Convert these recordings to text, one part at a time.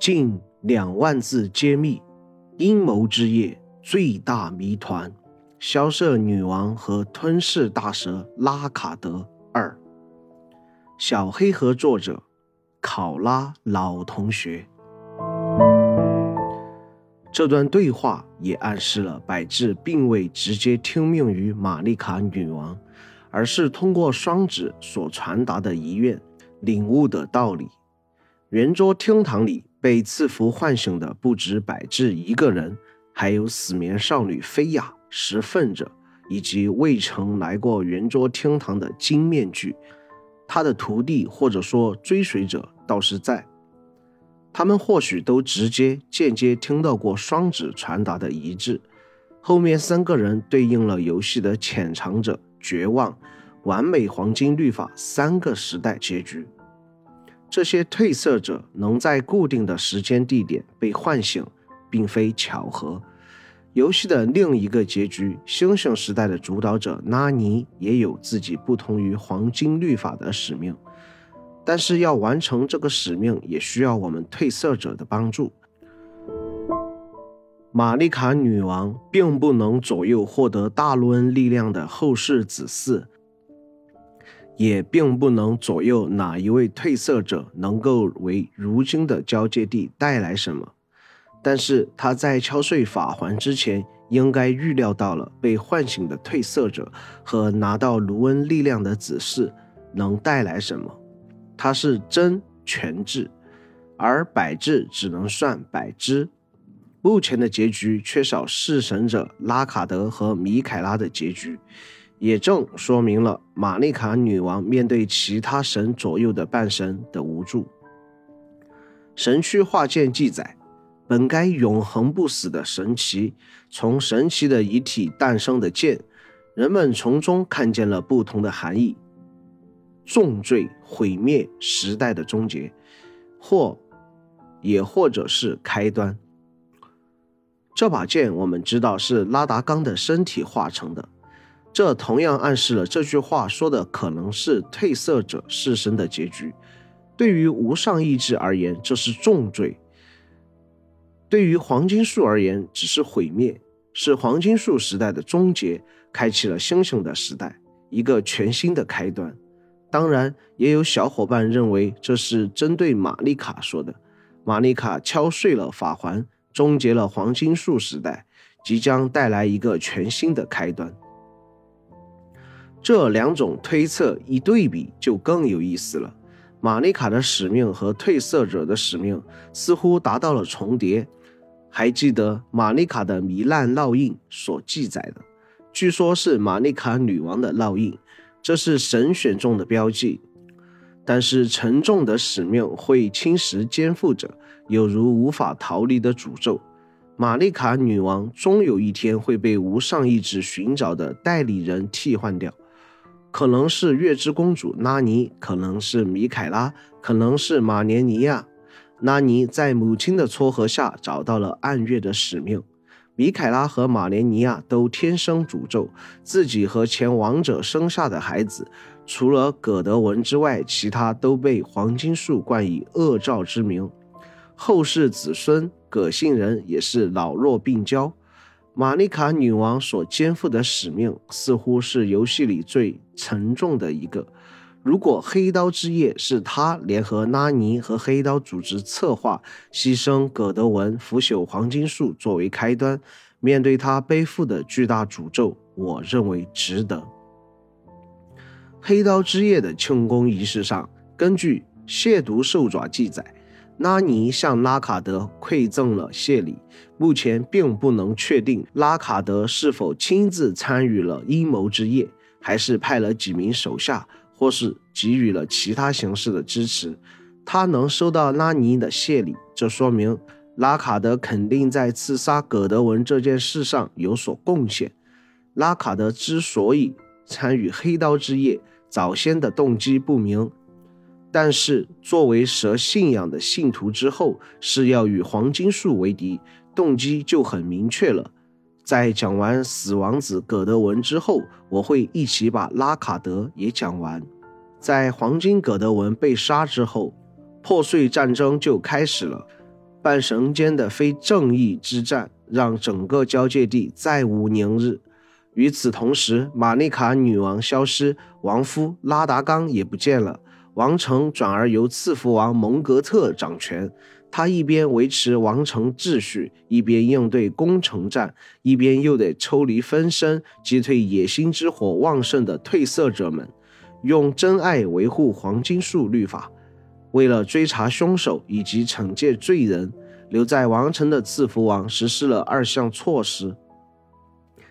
近两万字揭秘阴谋之夜最大谜团：萧瑟女王和吞噬大蛇拉卡德二。小黑盒作者考拉老同学。这段对话也暗示了百智并未直接听命于玛丽卡女王，而是通过双指所传达的遗愿领悟的道理。圆桌厅堂里。被赐福唤醒的不止百智一个人，还有死眠少女菲亚、石粪者，以及未曾来过圆桌厅堂的金面具。他的徒弟或者说追随者倒是在，他们或许都直接、间接听到过双指传达的遗志。后面三个人对应了游戏的潜藏者、绝望、完美黄金律法三个时代结局。这些褪色者能在固定的时间地点被唤醒，并非巧合。游戏的另一个结局，星星时代的主导者拉尼也有自己不同于黄金律法的使命，但是要完成这个使命，也需要我们褪色者的帮助。玛丽卡女王并不能左右获得大陆恩力量的后世子嗣。也并不能左右哪一位褪色者能够为如今的交界地带来什么，但是他在敲碎法环之前，应该预料到了被唤醒的褪色者和拿到卢恩力量的子嗣能带来什么。他是真全智，而百智只能算百知。目前的结局缺少弑神者拉卡德和米凯拉的结局。也正说明了玛丽卡女王面对其他神左右的半神的无助。神区画卷记载，本该永恒不死的神奇，从神奇的遗体诞生的剑，人们从中看见了不同的含义：重罪、毁灭、时代的终结，或也或者是开端。这把剑我们知道是拉达冈的身体化成的。这同样暗示了这句话说的可能是褪色者弑身的结局。对于无上意志而言，这是重罪；对于黄金树而言，只是毁灭，是黄金树时代的终结，开启了星星的时代，一个全新的开端。当然，也有小伙伴认为这是针对玛丽卡说的。玛丽卡敲碎了法环，终结了黄金树时代，即将带来一个全新的开端。这两种推测一对比，就更有意思了。玛丽卡的使命和褪色者的使命似乎达到了重叠。还记得玛丽卡的糜烂烙印所记载的，据说是玛丽卡女王的烙印，这是神选中的标记。但是沉重的使命会侵蚀肩负者，有如无法逃离的诅咒。玛丽卡女王终有一天会被无上意志寻找的代理人替换掉。可能是月之公主拉尼，可能是米凯拉，可能是马连尼亚。拉尼在母亲的撮合下找到了暗月的使命。米凯拉和马连尼亚都天生诅咒自己和前王者生下的孩子，除了葛德文之外，其他都被黄金树冠以恶兆之名。后世子孙葛姓人也是老弱病娇。玛丽卡女王所肩负的使命似乎是游戏里最沉重的一个。如果黑刀之夜是他联合拉尼和黑刀组织策划，牺牲葛德文腐朽黄金树作为开端，面对他背负的巨大诅咒，我认为值得。黑刀之夜的庆功仪式上，根据亵渎兽爪记载。拉尼向拉卡德馈赠了谢礼，目前并不能确定拉卡德是否亲自参与了阴谋之夜，还是派了几名手下，或是给予了其他形式的支持。他能收到拉尼的谢礼，这说明拉卡德肯定在刺杀葛德文这件事上有所贡献。拉卡德之所以参与黑刀之夜，早先的动机不明。但是，作为蛇信仰的信徒之后，是要与黄金树为敌，动机就很明确了。在讲完死王子葛德文之后，我会一起把拉卡德也讲完。在黄金葛德文被杀之后，破碎战争就开始了。半神间的非正义之战让整个交界地再无宁日。与此同时，玛丽卡女王消失，王夫拉达冈也不见了，王城转而由赐福王蒙格特掌权。他一边维持王城秩序，一边应对攻城战，一边又得抽离分身，击退野心之火旺盛的褪色者们，用真爱维护黄金树律法。为了追查凶手以及惩戒罪人，留在王城的赐福王实施了二项措施：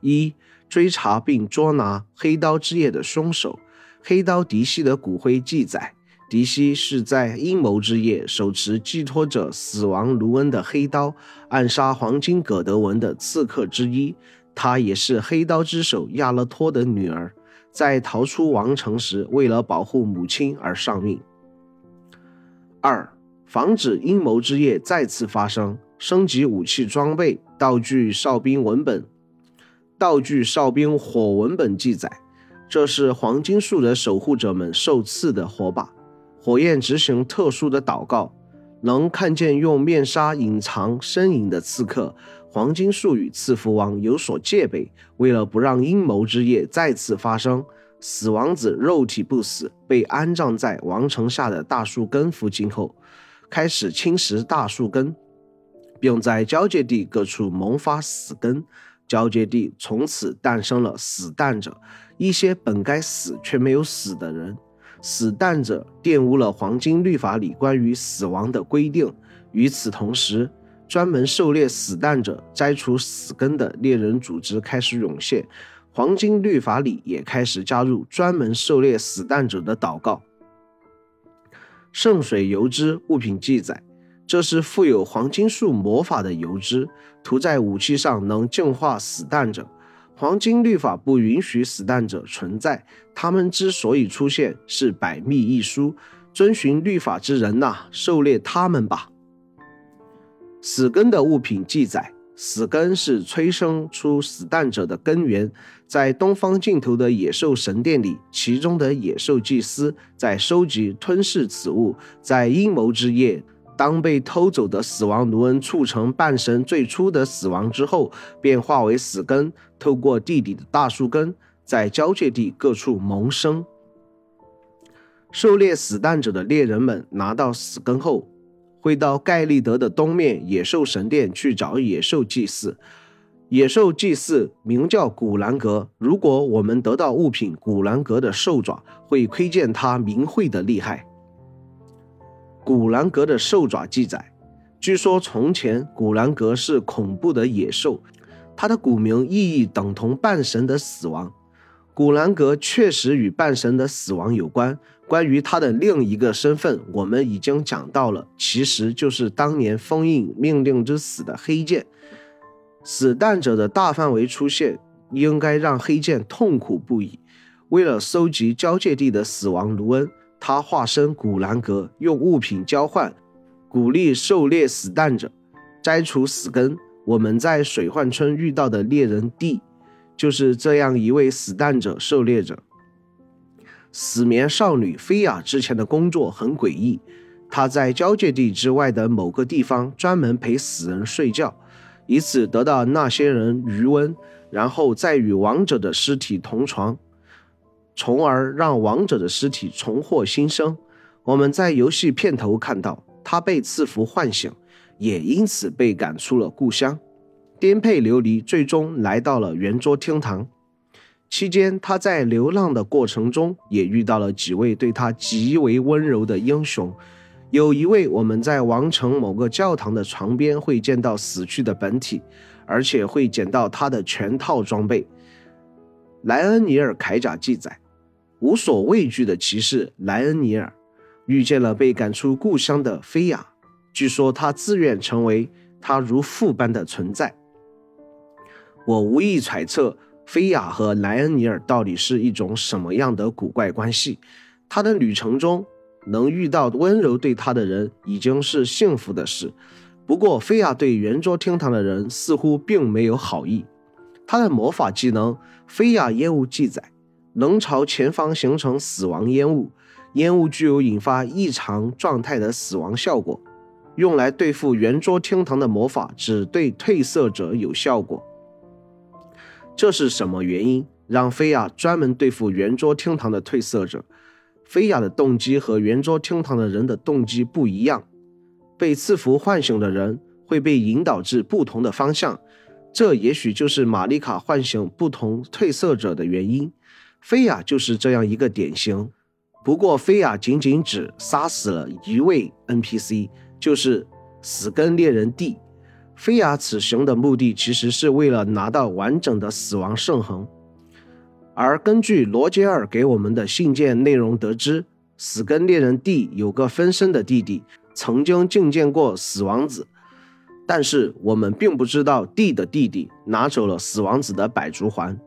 一。追查并捉拿黑刀之夜的凶手。黑刀迪西的骨灰记载，迪西是在阴谋之夜手持寄托着死亡卢恩的黑刀，暗杀黄金葛德文的刺客之一。他也是黑刀之手亚勒托的女儿，在逃出王城时，为了保护母亲而丧命。二，防止阴谋之夜再次发生，升级武器装备、道具、哨兵文本。道具哨兵火文本记载，这是黄金树的守护者们受赐的火把。火焰执行特殊的祷告，能看见用面纱隐藏身影的刺客。黄金树与赐福王有所戒备，为了不让阴谋之夜再次发生，死王子肉体不死，被安葬在王城下的大树根附近后，开始侵蚀大树根，并在交界地各处萌发死根。交界地从此诞生了死蛋者，一些本该死却没有死的人。死蛋者玷污了黄金律法里关于死亡的规定。与此同时，专门狩猎死蛋者、摘除死根的猎人组织开始涌现。黄金律法里也开始加入专门狩猎死蛋者的祷告。圣水油脂物品记载。这是富有黄金树魔法的油脂，涂在武器上能净化死蛋者。黄金律法不允许死蛋者存在，他们之所以出现是百密一疏。遵循律法之人呐，狩猎他们吧。死根的物品记载，死根是催生出死蛋者的根源。在东方尽头的野兽神殿里，其中的野兽祭司在收集吞噬此物，在阴谋之夜。当被偷走的死亡卢恩促成半神最初的死亡之后，便化为死根，透过地底的大树根，在交界地各处萌生。狩猎死蛋者的猎人们拿到死根后，会到盖利德的东面野兽神殿去找野兽祭祀。野兽祭祀名叫古兰格。如果我们得到物品古兰格的兽爪，会窥见他名讳的厉害。古兰格的兽爪记载，据说从前古兰格是恐怖的野兽，它的古名意义等同半神的死亡。古兰格确实与半神的死亡有关。关于他的另一个身份，我们已经讲到了，其实就是当年封印命令之死的黑剑。死弹者的大范围出现，应该让黑剑痛苦不已。为了搜集交界地的死亡卢恩。他化身古兰格，用物品交换，鼓励狩猎死蛋者，摘除死根。我们在水患村遇到的猎人 D，就是这样一位死蛋者狩猎者。死眠少女菲亚之前的工作很诡异，她在交界地之外的某个地方专门陪死人睡觉，以此得到那些人余温，然后再与亡者的尸体同床。从而让亡者的尸体重获新生。我们在游戏片头看到他被赐福唤醒，也因此被赶出了故乡，颠沛流离，最终来到了圆桌厅堂。期间，他在流浪的过程中也遇到了几位对他极为温柔的英雄。有一位，我们在王城某个教堂的床边会见到死去的本体，而且会捡到他的全套装备。莱恩尼尔铠甲记载。无所畏惧的骑士莱恩尼尔遇见了被赶出故乡的菲亚，据说他自愿成为他如父般的存在。我无意揣测菲亚和莱恩尼尔到底是一种什么样的古怪关系。他的旅程中能遇到温柔对他的人已经是幸福的事。不过菲亚对圆桌厅堂的人似乎并没有好意。他的魔法技能菲亚烟雾记载。能朝前方形成死亡烟雾，烟雾具有引发异常状态的死亡效果。用来对付圆桌天堂的魔法只对褪色者有效果。这是什么原因让菲亚专门对付圆桌天堂的褪色者？菲亚的动机和圆桌天堂的人的动机不一样。被赐福唤醒的人会被引导至不同的方向，这也许就是玛丽卡唤醒不同褪色者的原因。菲亚就是这样一个典型。不过，菲亚仅仅只杀死了一位 NPC，就是死根猎人 D。菲亚此行的目的其实是为了拿到完整的死亡圣痕。而根据罗杰尔给我们的信件内容得知，死根猎人 D 有个分身的弟弟，曾经觐见过死王子，但是我们并不知道 D 的弟弟拿走了死王子的百足环，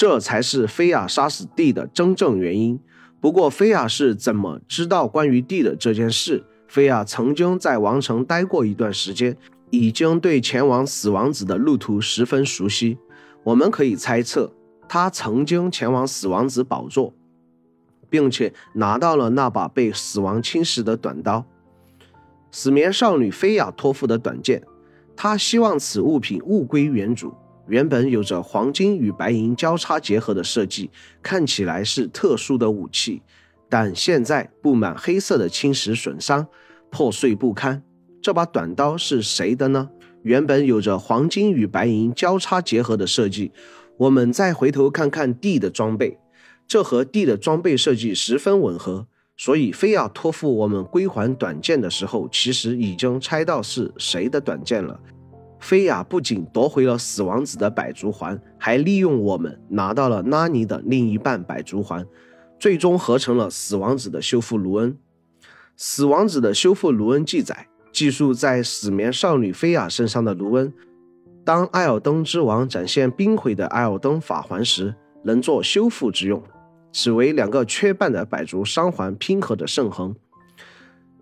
这才是菲亚杀死蒂的真正原因。不过，菲亚是怎么知道关于蒂的这件事？菲亚曾经在王城待过一段时间，已经对前往死王子的路途十分熟悉。我们可以猜测，他曾经前往死王子宝座，并且拿到了那把被死亡侵蚀的短刀——死眠少女菲亚托付的短剑。他希望此物品物归原主。原本有着黄金与白银交叉结合的设计，看起来是特殊的武器，但现在布满黑色的侵蚀损伤，破碎不堪。这把短刀是谁的呢？原本有着黄金与白银交叉结合的设计，我们再回头看看 D 的装备，这和 D 的装备设计十分吻合，所以非要托付我们归还短剑的时候，其实已经猜到是谁的短剑了。菲亚不仅夺回了死王子的百足环，还利用我们拿到了拉尼的另一半百足环，最终合成了死王子的修复卢恩。死王子的修复卢恩记载，寄宿在死眠少女菲亚身上的卢恩，当艾尔登之王展现冰毁的艾尔登法环时，能做修复之用。此为两个缺半的百足伤环拼合的圣痕，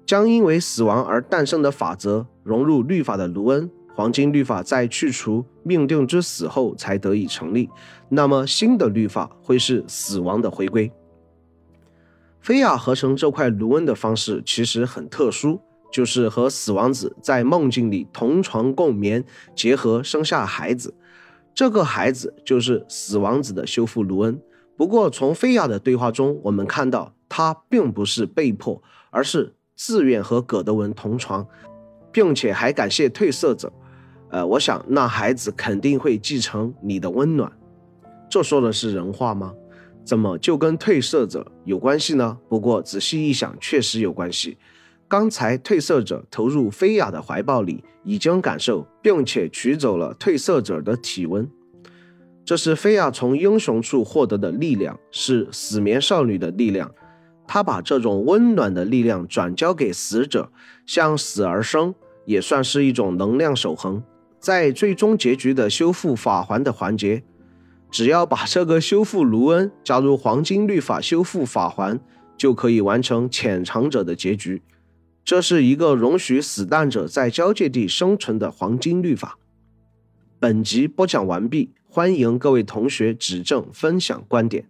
将因为死亡而诞生的法则融入律法的卢恩。黄金律法在去除命定之死后才得以成立，那么新的律法会是死亡的回归。菲亚合成这块卢恩的方式其实很特殊，就是和死亡子在梦境里同床共眠，结合生下孩子，这个孩子就是死亡子的修复卢恩。不过从菲亚的对话中，我们看到他并不是被迫，而是自愿和葛德文同床，并且还感谢褪色者。呃，我想那孩子肯定会继承你的温暖，这说的是人话吗？怎么就跟褪色者有关系呢？不过仔细一想，确实有关系。刚才褪色者投入菲亚的怀抱里，已经感受并且取走了褪色者的体温，这是菲亚从英雄处获得的力量，是死眠少女的力量。她把这种温暖的力量转交给死者，向死而生，也算是一种能量守恒。在最终结局的修复法环的环节，只要把这个修复卢恩加入黄金律法修复法环，就可以完成潜藏者的结局。这是一个容许死难者在交界地生存的黄金律法。本集播讲完毕，欢迎各位同学指正分享观点。